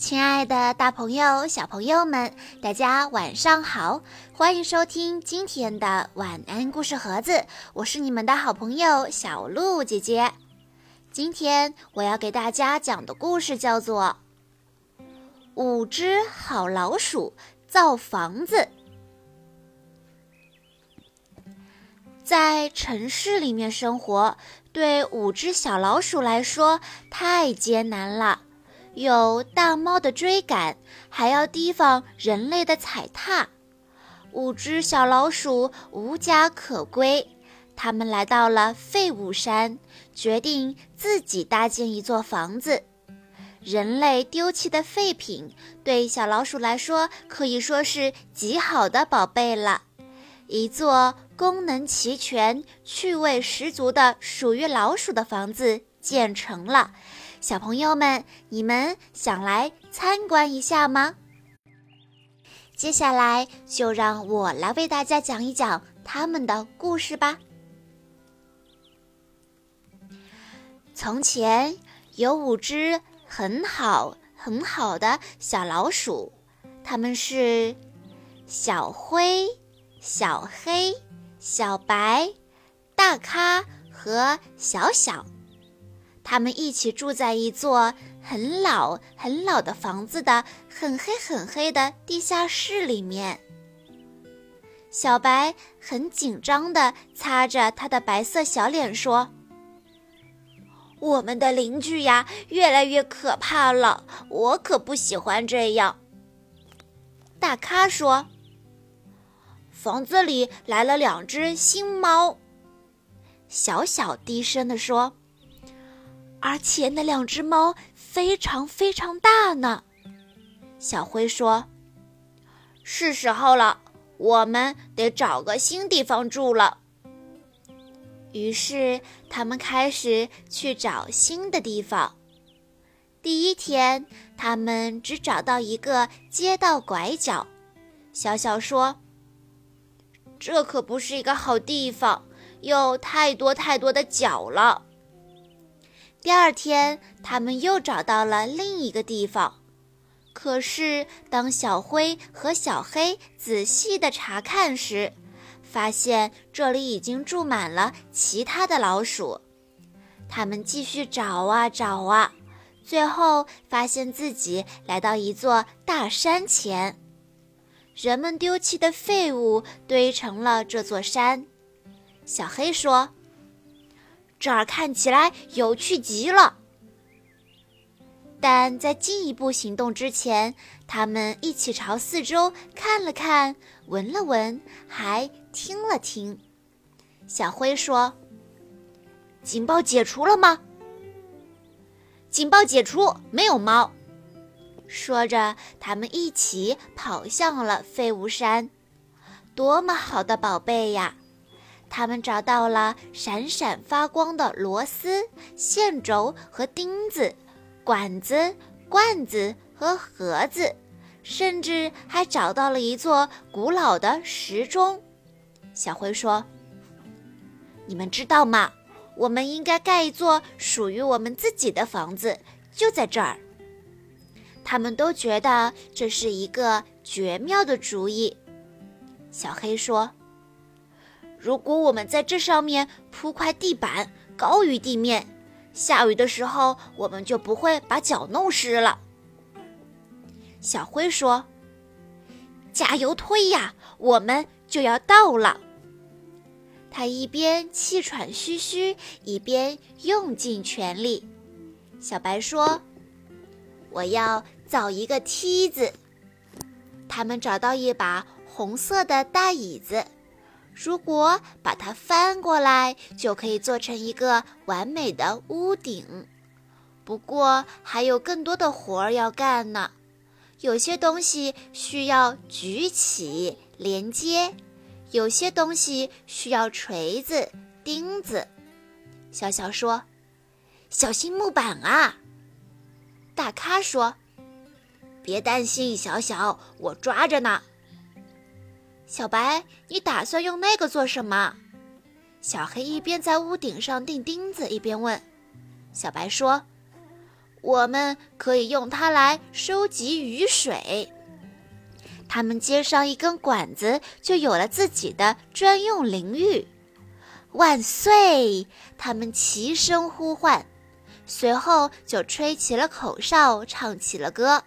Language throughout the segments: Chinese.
亲爱的，大朋友、小朋友们，大家晚上好！欢迎收听今天的晚安故事盒子，我是你们的好朋友小鹿姐姐。今天我要给大家讲的故事叫做《五只好老鼠造房子》。在城市里面生活，对五只小老鼠来说太艰难了。有大猫的追赶，还要提防人类的踩踏。五只小老鼠无家可归，他们来到了废物山，决定自己搭建一座房子。人类丢弃的废品，对小老鼠来说可以说是极好的宝贝了。一座功能齐全、趣味十足的属于老鼠的房子建成了。小朋友们，你们想来参观一下吗？接下来就让我来为大家讲一讲他们的故事吧。从前有五只很好很好的小老鼠，它们是小灰、小黑、小白、大咖和小小。他们一起住在一座很老很老的房子的很黑很黑的地下室里面。小白很紧张地擦着他的白色小脸说：“我们的邻居呀，越来越可怕了，我可不喜欢这样。”大咖说：“房子里来了两只新猫。”小小低声地说。而且那两只猫非常非常大呢，小灰说：“是时候了，我们得找个新地方住了。”于是他们开始去找新的地方。第一天，他们只找到一个街道拐角。小小说：“这可不是一个好地方，有太多太多的角了。”第二天，他们又找到了另一个地方。可是，当小灰和小黑仔细地查看时，发现这里已经住满了其他的老鼠。他们继续找啊找啊，最后发现自己来到一座大山前。人们丢弃的废物堆成了这座山。小黑说。这儿看起来有趣极了，但在进一步行动之前，他们一起朝四周看了看，闻了闻，还听了听。小灰说：“警报解除了吗？”“警报解除，没有猫。”说着，他们一起跑向了废物山。多么好的宝贝呀！他们找到了闪闪发光的螺丝、线轴和钉子，管子、罐子和盒子，甚至还找到了一座古老的时钟。小灰说：“你们知道吗？我们应该盖一座属于我们自己的房子，就在这儿。”他们都觉得这是一个绝妙的主意。小黑说。如果我们在这上面铺块地板，高于地面，下雨的时候我们就不会把脚弄湿了。小灰说：“加油推呀，我们就要到了。”他一边气喘吁吁，一边用尽全力。小白说：“我要造一个梯子。”他们找到一把红色的大椅子。如果把它翻过来，就可以做成一个完美的屋顶。不过还有更多的活儿要干呢。有些东西需要举起连接，有些东西需要锤子、钉子。小小说：“小心木板啊！”大咖说：“别担心，小小，我抓着呢。”小白，你打算用那个做什么？小黑一边在屋顶上钉钉子，一边问。小白说：“我们可以用它来收集雨水。他们接上一根管子，就有了自己的专用淋浴。万岁！他们齐声呼唤，随后就吹起了口哨，唱起了歌。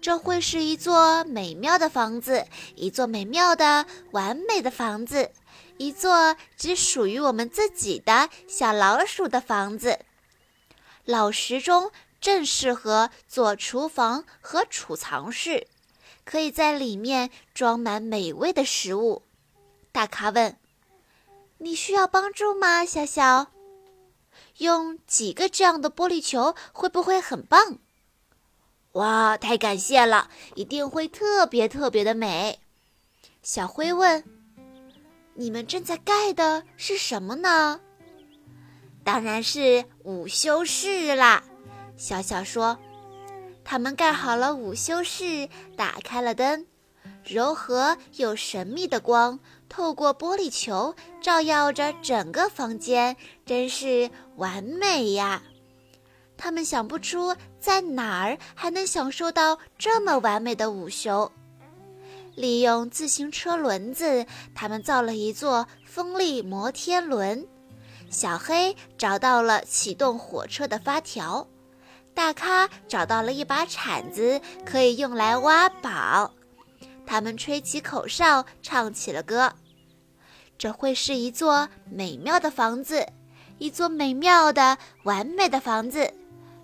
这会是一座美妙的房子，一座美妙的、完美的房子，一座只属于我们自己的小老鼠的房子。老时钟正适合做厨房和储藏室。可以在里面装满美味的食物。大咖问：“你需要帮助吗，小小？用几个这样的玻璃球会不会很棒？”哇，太感谢了，一定会特别特别的美。小灰问：“你们正在盖的是什么呢？”当然是午休室啦。小小说。他们盖好了午休室，打开了灯，柔和又神秘的光透过玻璃球，照耀着整个房间，真是完美呀！他们想不出在哪儿还能享受到这么完美的午休。利用自行车轮子，他们造了一座风力摩天轮。小黑找到了启动火车的发条。大咖找到了一把铲子，可以用来挖宝。他们吹起口哨，唱起了歌。这会是一座美妙的房子，一座美妙的、完美的房子，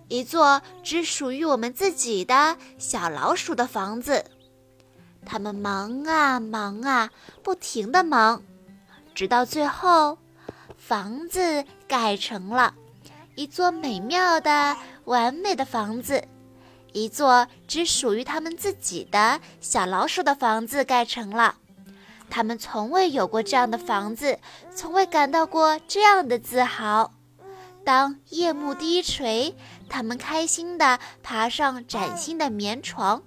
一座只属于我们自己的小老鼠的房子。他们忙啊忙啊，不停地忙，直到最后，房子盖成了。一座美妙的、完美的房子，一座只属于他们自己的小老鼠的房子盖成了。他们从未有过这样的房子，从未感到过这样的自豪。当夜幕低垂，他们开心地爬上崭新的棉床。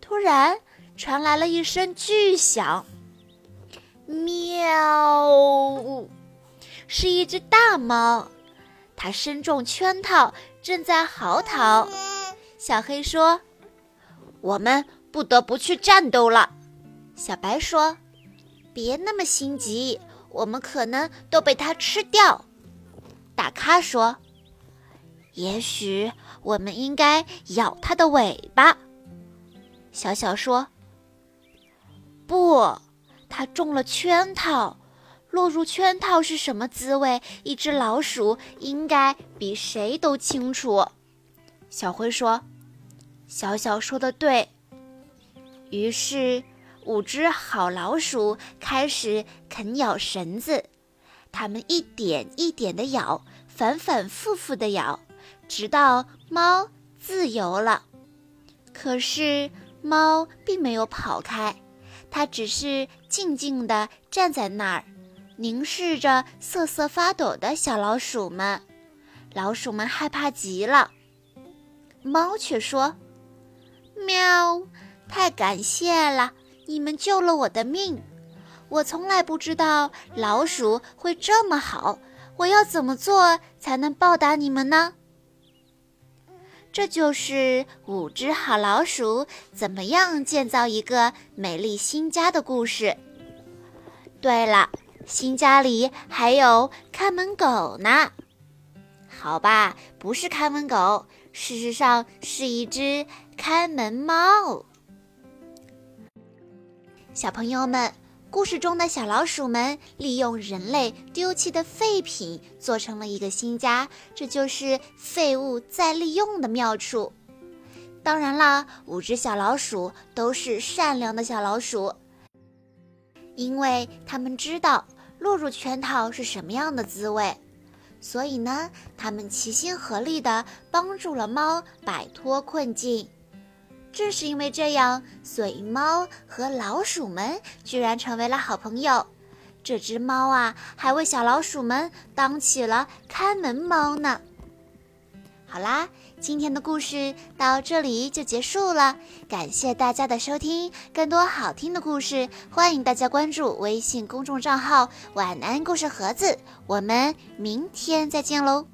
突然传来了一声巨响，喵！是一只大猫。它身中圈套，正在嚎啕。小黑说：“我们不得不去战斗了。”小白说：“别那么心急，我们可能都被它吃掉。”大咖说：“也许我们应该咬它的尾巴。”小小说：“不，它中了圈套。”落入圈套是什么滋味？一只老鼠应该比谁都清楚。小灰说：“小小说的对。”于是，五只好老鼠开始啃咬绳子，它们一点一点地咬，反反复复地咬，直到猫自由了。可是，猫并没有跑开，它只是静静地站在那儿。凝视着瑟瑟发抖的小老鼠们，老鼠们害怕极了。猫却说：“喵，太感谢了，你们救了我的命。我从来不知道老鼠会这么好，我要怎么做才能报答你们呢？”这就是五只好老鼠怎么样建造一个美丽新家的故事。对了。新家里还有看门狗呢，好吧，不是看门狗，事实上是一只看门猫。小朋友们，故事中的小老鼠们利用人类丢弃的废品做成了一个新家，这就是废物再利用的妙处。当然啦，五只小老鼠都是善良的小老鼠，因为他们知道。落入圈套是什么样的滋味？所以呢，他们齐心合力地帮助了猫摆脱困境。正是因为这样，所以猫和老鼠们居然成为了好朋友。这只猫啊，还为小老鼠们当起了看门猫呢。好啦。今天的故事到这里就结束了，感谢大家的收听。更多好听的故事，欢迎大家关注微信公众账号“晚安故事盒子”。我们明天再见喽！